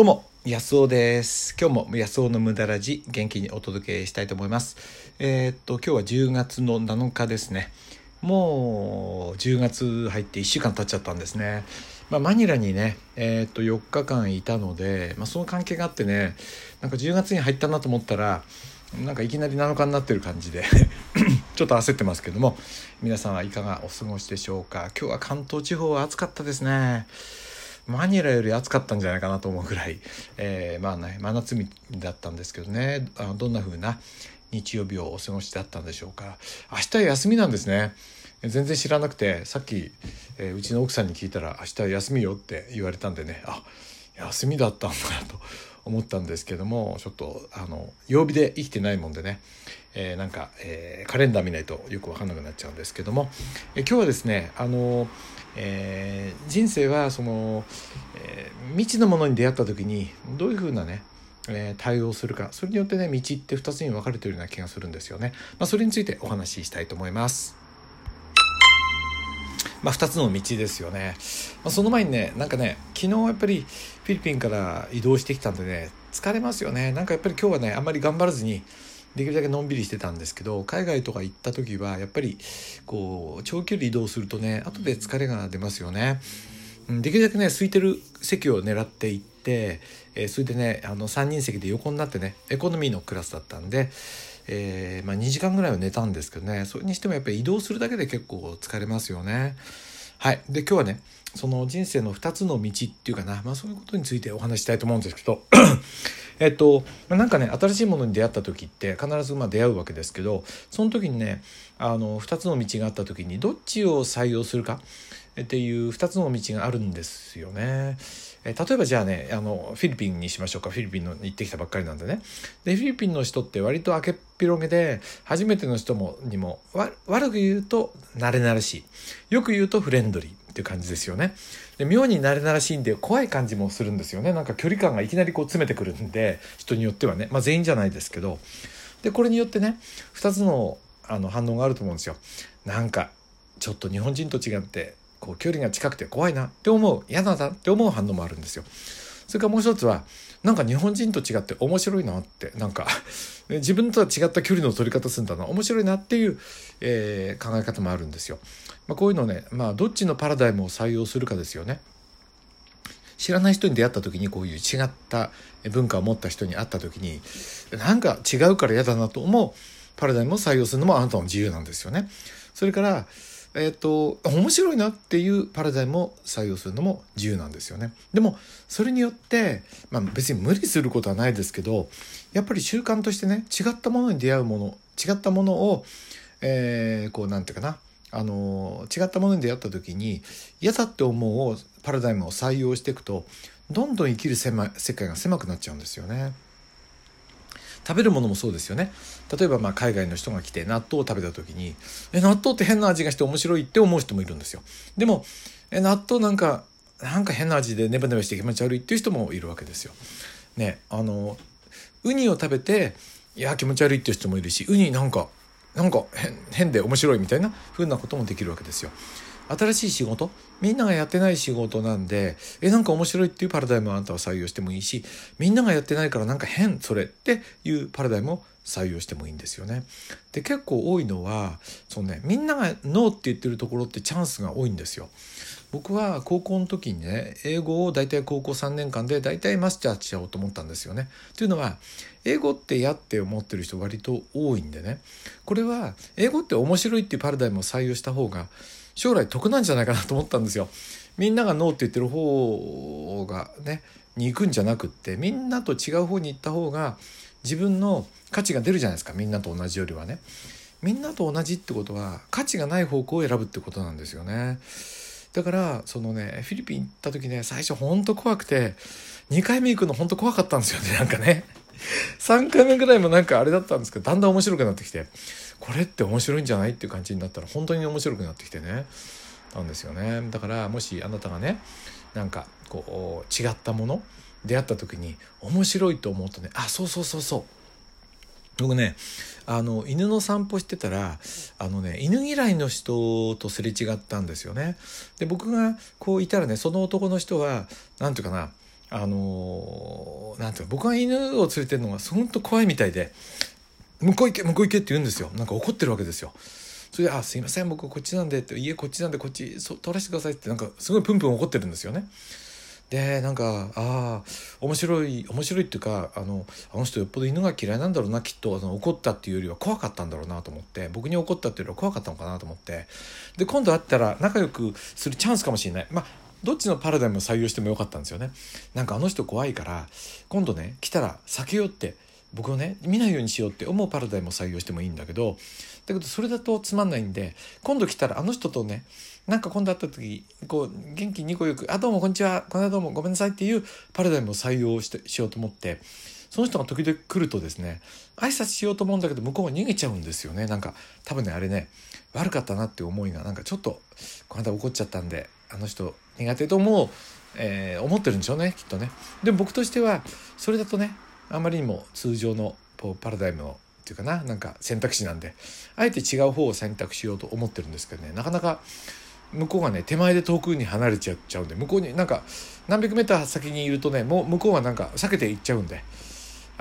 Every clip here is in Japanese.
どうも、安尾です。今日も安尾の無駄ラジ元気にお届けしたいと思います。えーっと、今日は10月の7日ですね。もう10月入って1週間経っちゃったんですね。まあ、マニラにね、えーっと4日間いたので、まあ、その関係があってね、なんか10月に入ったなと思ったら、なんかいきなり7日になってる感じで ちょっと焦ってますけども皆さんはいかがお過ごしでしょうか？今日は関東地方は暑かったですねマニラより暑かったんじゃないかなと思うぐらい、えーまあね真夏日だったんですけどね。あのどんな風な日曜日をお過ごしだったんでしょうか。明日休みなんですね。全然知らなくてさっき、えーうちの奥さんに聞いたら「明日休みよ」って言われたんでね。あ休みだったんだなと 思ったんですけどもちょっとあの曜日で生きてないもんでね、えーなんか、えーカレンダー見ないとよく分かんなくなっちゃうんですけども、え今日はですねあの、えー人生はその、えー未知のものに出会った時にどういうふうなねえー対応するかそれによってね道って2つに分かれてるような気がするんですよね、まあ、それについてお話ししたいと思います。まあ、2つの道ですよね、まあ、その前にねなんかね昨日やっぱりフィリピンから移動してきたんでね疲れますよね。なんかやっぱり今日はねあんまり頑張らずにできるだけのんびりしてたんですけど海外とか行った時はやっぱりこう長距離移動するとね後で疲れが出ますよね。できるだけね空いてる席を狙っていって、えーそれでねあの3人席で横になってねエコノミーのクラスだったんで、えーまあ、2時間ぐらいは寝たんですけどねそれにしてもやっぱり移動するだけで結構疲れますよね。はい、で今日はねその人生の2つの道っていうかな、まあ、そういうことについてお話したいと思うんですけどえっとまあなんかね新しいものに出会った時って必ずま出会うわけですけどその時にねあの2つの道があった時にどっちを採用するかっていう2つの道があるんですよね。え例えばじゃあねあのフィリピンにしましょうか。フィリピンのに行ってきたばっかりなんでね。でフィリピンの人って割と明けっ広げで初めての人もにも悪く言うと慣れ慣れしい。よく言うとフレンドリーっていう感じですよね。で妙に慣れ慣れしいんで怖い感じもするんですよね。なんか距離感がいきなりこう詰めてくるんで人によってはね。まあ全員じゃないですけど。でこれによってね2つのあの反応があると思うんですよ。なんかちょっと日本人と違ってこう距離が近くて怖いなって思う嫌だなって思う反応もあるんですよ。それからもう一つはなんか日本人と違って面白いなってなんか 自分とは違った距離の取り方するんだな面白いなっていう、えー考え方もあるんですよ。まあ、こういうのね、まあ、どっちのパラダイムを採用するかですよね。知らない人に出会った時にこういう違った文化を持った人に会った時になんか違うから嫌だなと思うパラダイムを採用するのもあなたの自由なんですよね。それからえっ、と面白いなっていうパラダイムを採用するのも自由なんですよね。でもそれによって、まあ、別に無理することはないですけどやっぱり習慣としてね違ったものに出会うもの違ったものを、えーこうなんていうかなあの違ったものに出会った時に嫌だって思うパラダイムを採用していくとどんどん生きる狭世界が狭くなっちゃうんですよね。食べるものもそうですよね例えばまあ海外の人が来て納豆を食べた時にえ納豆って変な味がして面白いって思う人もいるんですよでもえ納豆なんかなんか変な味でネバネバして気持ち悪いっていう人もいるわけですよ。ねあのウニを食べていや気持ち悪いっていう人もいるしウニなんかなんか変変で面白いみたいな風なこともできるわけですよ。新しい仕事？みんながやってない仕事なんでえなんか面白いっていうパラダイムをあなたは採用してもいいしみんながやってないからなんか変それっていうパラダイムを採用してもいいんですよね。で結構多いのはその、ね、みんながノーって言ってるところってチャンスが多いんですよ。僕は高校の時にね英語を大体高校3年間で大体マスターしちゃおうと思ったんですよね。というのは英語って嫌って思ってる人割と多いんでねこれは英語って面白いっていうパラダイムを採用した方が将来得なんじゃないかなと思ったんですよ。みんながノーって言ってる方がねに行くんじゃなくってみんなと違う方に行った方が自分の価値が出るじゃないですかみんなと同じよりはね。みんなと同じってことは価値がない方向を選ぶってことなんですよね。だからそのねフィリピン行った時ね最初ほんと怖くて2回目行くのほんと怖かったんですよねなんかね。3回目ぐらいもなんかあれだったんですけどだんだん面白くなってきてこれって面白いんじゃないっていう感じになったら本当に面白くなってきてねなんですよねだからもしあなたがねなんかこう違ったもの出会った時に面白いと思うとねあそうそうそうそう僕ねあの犬の散歩してたらあのね犬嫌いの人とすれ違ったんですよね。で僕がこういたらねその男の人は何て言うかなあのー、なんていうか僕が犬を連れてるのが本当怖いみたいで向こう行け向こう行けって言うんですよなんか怒ってるわけですよ。それで「あすいません僕こっちなんで」って「家こっちなんでこっちそ通らせてください」ってなんかすごいプンプン怒ってるんですよね。でなんかああ面白い面白いっていうかあのあの人よっぽど犬が嫌いなんだろうなきっとあの怒ったっていうよりは怖かったんだろうなと思って僕に怒ったっていうよりは怖かったのかなと思ってで今度会ったら仲良くするチャンスかもしれないまあどっちのパラダイムを採用してもよかったんですよね。なんかあの人怖いから今度ね来たら避けようって僕をね見ないようにしようって思うパラダイムを採用してもいいんだけどだけどそれだとつまんないんで今度来たらあの人とねなんか今度会った時こう元気にこよく「あどうもこんにちは。この間どうもごめんなさい」っていうパラダイムを採用してしようと思ってその人が時々来るとですね挨拶しようと思うんだけど向こうが逃げちゃうんですよねなんか多分ねあれね悪かったなって思いがなんかちょっとこの間怒っちゃったんであの人苦手と思う、えー、思ってるんでしょうねきっとね。でも僕としてはそれだとねあまりにも通常のパラダイムのっていうかななんか選択肢なんであえて違う方を選択しようと思ってるんですけどねなかなか向こうがね手前で遠くに離れちゃっちゃうんで向こうになんか何百メーター先にいるとねもう向こうはなんか避けていっちゃうんで。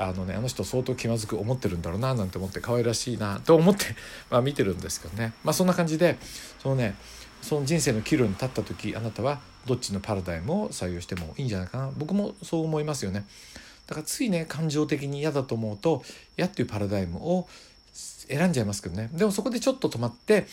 あのね、あの人相当気まずく思ってるんだろうななんて思って可愛らしいなと思って、まあ、見てるんですけどね。まあそんな感じでそのねその人生の岐路に立った時あなたはどっちのパラダイムを採用してもいいんじゃないかな。僕もそう思いますよね。だからついね感情的に嫌だと思うと嫌っていうパラダイムを選んじゃいますけどね。でもそこでちょっと止まって、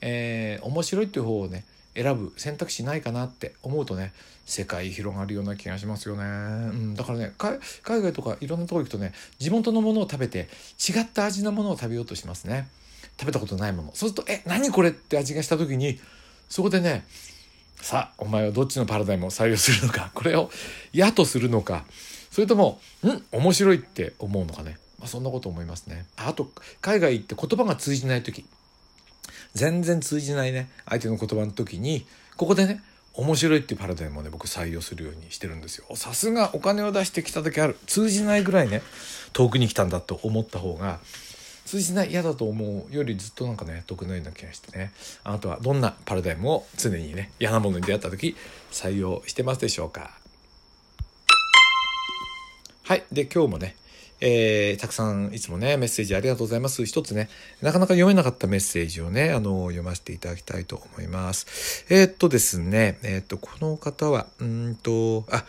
えー、面白いっていう方をね選ぶ選択肢ないかなって思うとね世界広がるような気がしますよね、うん、だからね海外とかいろんなとこ行くとね地元のものを食べて違った味のものを食べようとしますね。食べたことないもの。そうすると「え何これ?」って味がした時にそこでねさあお前はどっちのパラダイムを採用するのか これを嫌とするのかそれともん面白いって思うのかね、まあ、そんなこと思いますね。あと海外行って言葉が通じない時。全然通じないね相手の言葉の時にここでね面白いっていうパラダイムをね僕採用するようにしてるんですよ。さすがお金を出してきた時ある。通じないぐらいね遠くに来たんだと思った方が通じない嫌だと思うよりずっとなんかね得のような気がしてね。あなたはどんなパラダイムを常にね嫌なものに出会った時採用してますでしょうか。はい。で、今日もね、えー、たくさんいつもね、メッセージありがとうございます。一つね、なかなか読めなかったメッセージをね、あの、読ませていただきたいと思います。えー、っとですね、えー、っと、この方は、うんと、あ、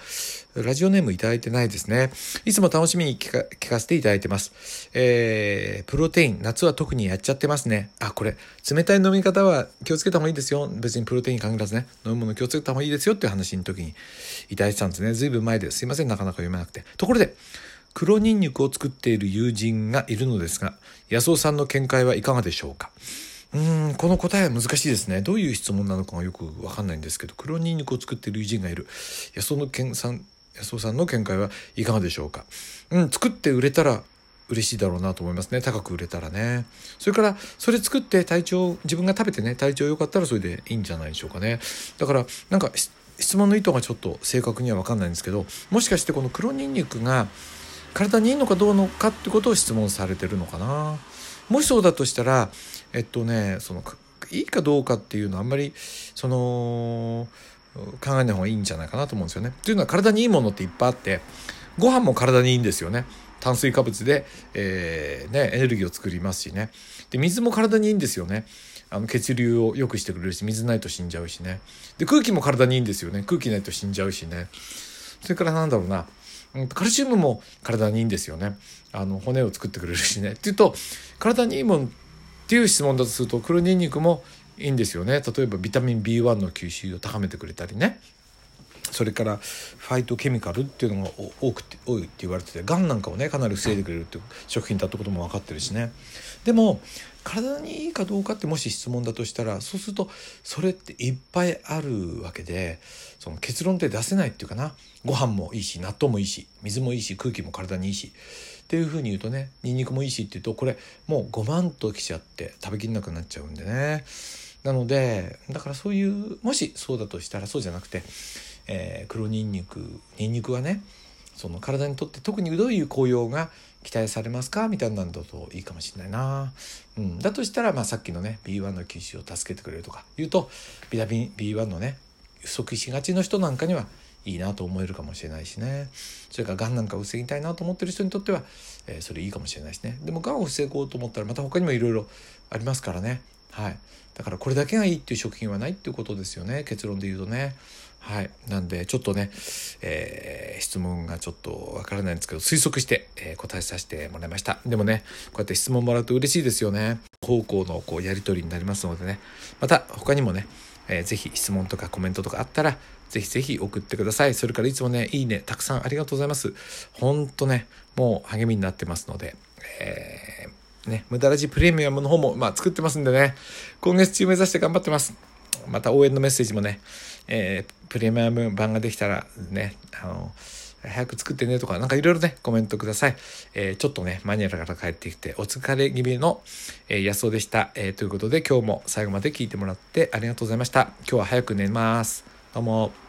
ラジオネームいただいてないですね。いつも楽しみに聞か聞かせていただいてます。えー、プロテイン、夏は特にやっちゃってますね。あ、これ、冷たい飲み方は気をつけた方がいいですよ。別にプロテイン限らずね、飲むもの気をつけた方がいいですよっていう話の時にいただいてたんですね。ずいぶん前です。すいません、なかなか読めなくて。ところで、黒ニンニクを作っている友人がいるのですが、安尾さんの見解はいかがでしょうか？うーん、この答えは難しいですね。どういう質問なのかがよくわかんないんですけど、黒ニンニクを作っている友人がいる。安尾の健さん、安尾さんの見解はいかがでしょうか？うん、作って売れたら嬉しいだろうなと思いますね。高く売れたらね。それから、それ作って体調、自分が食べてね、体調良かったらそれでいいんじゃないでしょうかね。だから、なんか、質問の意図がちょっと正確には分かんないんですけどもしかしてこの黒ニンニクが体にいいのかどうのかってことを質問されてるのかな。もしそうだとしたらえっとねそのいいかどうかっていうのはあんまりその考えない方がいいんじゃないかなと思うんですよね。というのは体にいいものっていっぱいあってご飯も体にいいんですよね。炭水化物で、えー、ね、エネルギーを作りますしね。で水も体にいいんですよね。あの血流を良くしてくれるし水ないと死んじゃうしね。で空気も体にいいんですよね。空気ないと死んじゃうしね。それからなんだろうな。カルシウムも体にいいんですよね。あの骨を作ってくれるしね。っていうと体にいいもんっていう質問だとすると黒ニンニクもいいんですよね。例えばビタミン B1 の吸収を高めてくれたりね。それからファイトケミカルっていうのが多くて多いって言われててがんなんかをねかなり防いでくれるっていう食品だったことも分かってるしね。でも体にいいかどうかってもし質問だとしたらそうするとそれっていっぱいあるわけでその結論って出せないっていうかな。ご飯もいいし納豆もいいし水もいいし空気も体にいいし。っていうふうに言うとねニンニクもいいしって言うとこれもう5万ときちゃって食べきんなくなっちゃうんでね。なのでだからそういうもしそうだとしたらそうじゃなくて、えー、黒ニンニクニンニクはねその体にとって特にどういう効用が期待されますかみたいなんだといいかもしれないな。うん、だとしたら、まあ、さっきのね B1 の吸収を助けてくれるとか言うとビタミン B1 のね不足しがちの人なんかにはいいなと思えるかもしれないしね。それからがんなんかを防ぎたいなと思ってる人にとっては、えー、それいいかもしれないしね。でもがんを防ごうと思ったらまた他にもいろいろありますからね。はい。だからこれだけがいいっていう食品はないっていうことですよね。結論で言うとね。はいなんでちょっとね、えー、質問がちょっとわからないんですけど推測して、えー、答えさせてもらいましたでもねこうやって質問もらうと嬉しいですよね方向のこうやり取りになりますのでねまた他にもねえー、ぜひ質問とかコメントとかあったら、ぜひぜひ送ってください。それからいつもね、いいね、たくさんありがとうございます。ほんとね、もう励みになってますので、えー、ね、無駄ラジプレミアムの方も、まあ、作ってますんでね、今月中目指して頑張ってます。また応援のメッセージもね、えー、プレミアム版ができたらね、あの、早く作ってねとか、なんかいろいろね、コメントください。えー、ちょっとね、マニュアルから帰ってきて、お疲れ気味の、えー、安尾でした。えー、ということで、今日も最後まで聞いてもらってありがとうございました。今日は早く寝ます。どうも。